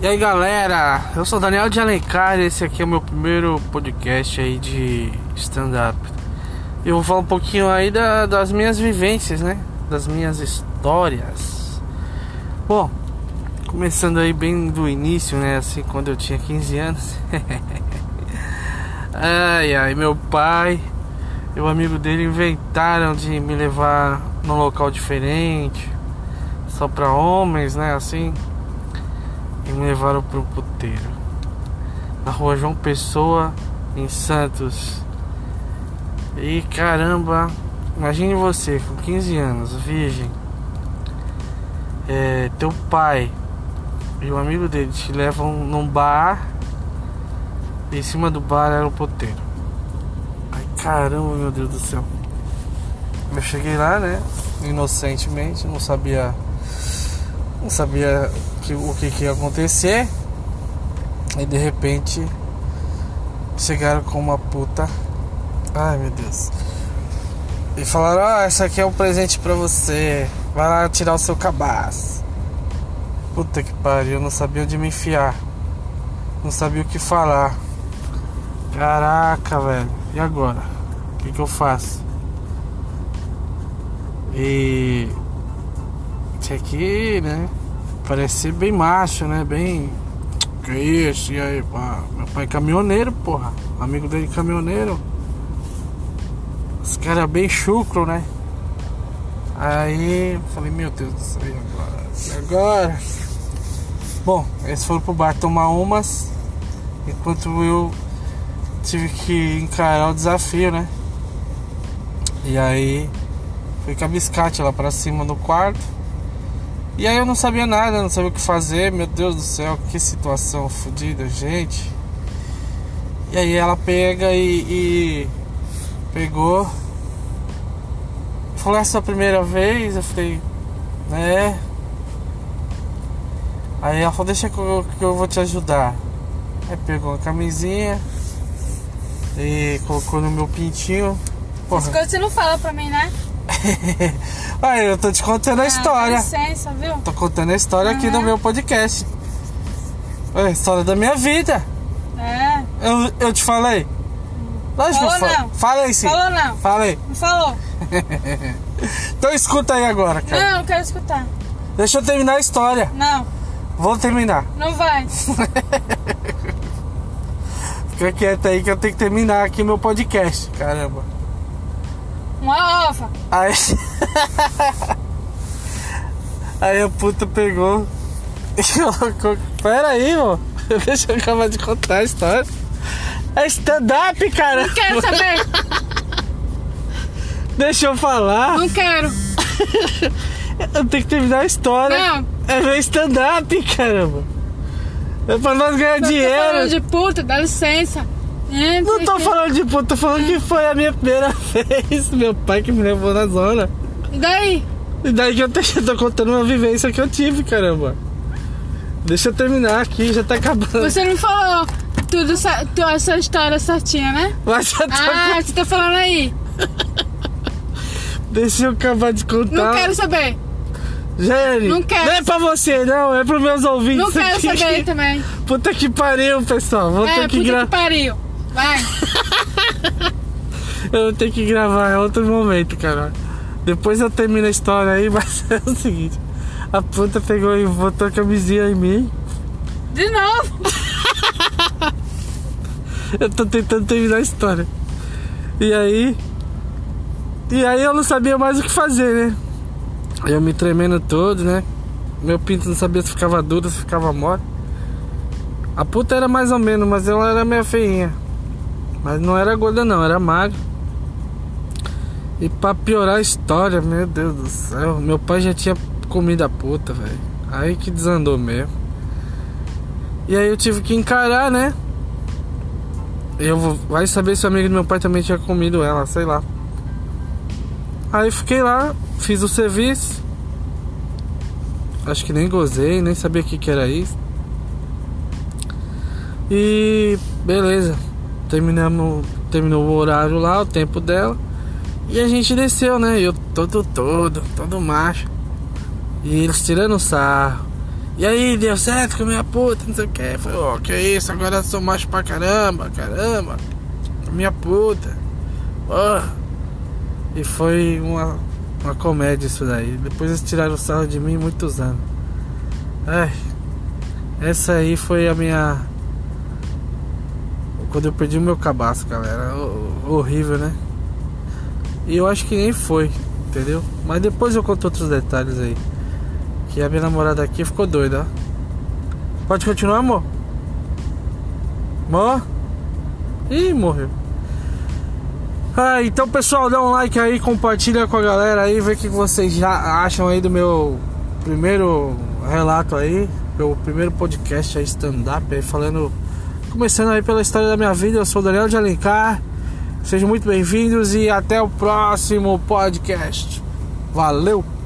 E aí galera, eu sou Daniel de Alencar e esse aqui é o meu primeiro podcast aí de stand-up. Eu vou falar um pouquinho aí da, das minhas vivências, né? Das minhas histórias. Bom, começando aí bem do início, né? Assim, quando eu tinha 15 anos. ai ai, meu pai e o amigo dele inventaram de me levar num local diferente, só pra homens, né? Assim e me levaram pro puteiro. Na rua João Pessoa, em Santos. E caramba, imagine você com 15 anos, virgem. É, teu pai e o amigo dele te levam num bar. E em cima do bar era o puteiro. Ai caramba, meu Deus do céu. Eu cheguei lá, né? Inocentemente, não sabia. Não sabia que, o que, que ia acontecer. E de repente chegaram com uma puta. Ai meu Deus. E falaram, ah, essa aqui é um presente pra você. Vai lá tirar o seu cabaço. Puta que pariu, eu não sabia onde me enfiar. Não sabia o que falar. Caraca, velho. E agora? O que, que eu faço? E. Tinha que, né? Parece ser bem macho, né? Bem. Que isso? E aí, pá? Meu pai é caminhoneiro, porra. Amigo dele caminhoneiro. Os caras bem chucro, né? Aí falei, meu Deus do céu, e agora? E agora? Bom, eles foram pro bar tomar umas. Enquanto eu tive que encarar o desafio, né? E aí fui com a biscate lá pra cima do quarto. E aí eu não sabia nada, não sabia o que fazer, meu Deus do céu, que situação fodida, gente. E aí ela pega e, e pegou. Falou essa primeira vez, eu falei, né? Aí ela falou, deixa que eu, que eu vou te ajudar. Aí pegou a camisinha e colocou no meu pintinho. Porra. As coisas você não fala pra mim, né? Aí eu tô te contando a ah, história. licença, viu? Tô contando a história uhum. aqui no meu podcast. É a história da minha vida. É. Eu, eu te falei? Lógico falou eu não. Falei sim. Falou não. Falei. Não falou. então escuta aí agora, cara. Não, não quero escutar. Deixa eu terminar a história. Não. Vou terminar. Não vai. Fica quieto aí que eu tenho que terminar aqui meu podcast. Caramba. Uma ova. Aí. aí a puta pegou e colocou. Pera aí, mano. Deixa eu acabar de contar a história. É stand-up, cara. Não quero saber. Deixa eu falar. Não quero. eu tenho que terminar a história. Não. É stand-up, caramba. É pra nós ganhar dinheiro. Tô falando de puta, dá licença. É, não tô falando de puta, tô falando que foi a minha primeira vez. Meu pai que me levou na zona. E daí? E daí que eu, eu tô contando uma vivência que eu tive, caramba. Deixa eu terminar aqui, já tá acabando. Você não falou tudo essa história certinha, né? Mas já tá ah, você tá falando aí. Deixa eu acabar de contar. Não quero saber. Gente, não, quero. não é pra você, não, é pros meus ouvintes. Não quero aqui. saber também. Puta que pariu, pessoal. Vou é, ter que gravar. Puta que pariu. Vai. eu vou ter que gravar em outro momento, cara. Depois eu termino a história aí, mas é o seguinte. A puta pegou e botou a camisinha em mim. De novo? eu tô tentando terminar a história. E aí. E aí eu não sabia mais o que fazer, né? Eu me tremendo todo, né? Meu pinto não sabia se ficava duro, se ficava mole. A puta era mais ou menos, mas ela era meio feinha. Mas não era gorda não, era magra. E pra piorar a história, meu Deus do céu, meu pai já tinha comido a puta, velho. Aí que desandou mesmo. E aí eu tive que encarar, né? Eu vou, vai saber se o amigo do meu pai também tinha comido ela, sei lá. Aí fiquei lá, fiz o serviço. Acho que nem gozei, nem sabia o que, que era isso. E beleza. Terminamos, terminou o horário lá, o tempo dela. E a gente desceu, né? Eu todo todo, todo macho. E eles tirando sarro. E aí, deu certo com a minha puta, não sei o que. Falei, ó, oh, que isso, agora eu sou macho pra caramba, caramba. Minha puta. Oh. E foi uma, uma comédia isso daí. Depois eles tiraram o sarro de mim muitos anos. Ai, essa aí foi a minha. Quando eu perdi o meu cabaço, galera. Horrível, né? E eu acho que nem foi, entendeu? Mas depois eu conto outros detalhes aí. Que a minha namorada aqui ficou doida, ó. Pode continuar, amor? Amor? Ih, morreu. Ah, então pessoal, dá um like aí, compartilha com a galera aí, vê o que vocês já acham aí do meu primeiro relato aí, meu primeiro podcast aí, stand-up aí, falando, começando aí pela história da minha vida, eu sou Daniel de Alencar, sejam muito bem-vindos e até o próximo podcast. Valeu!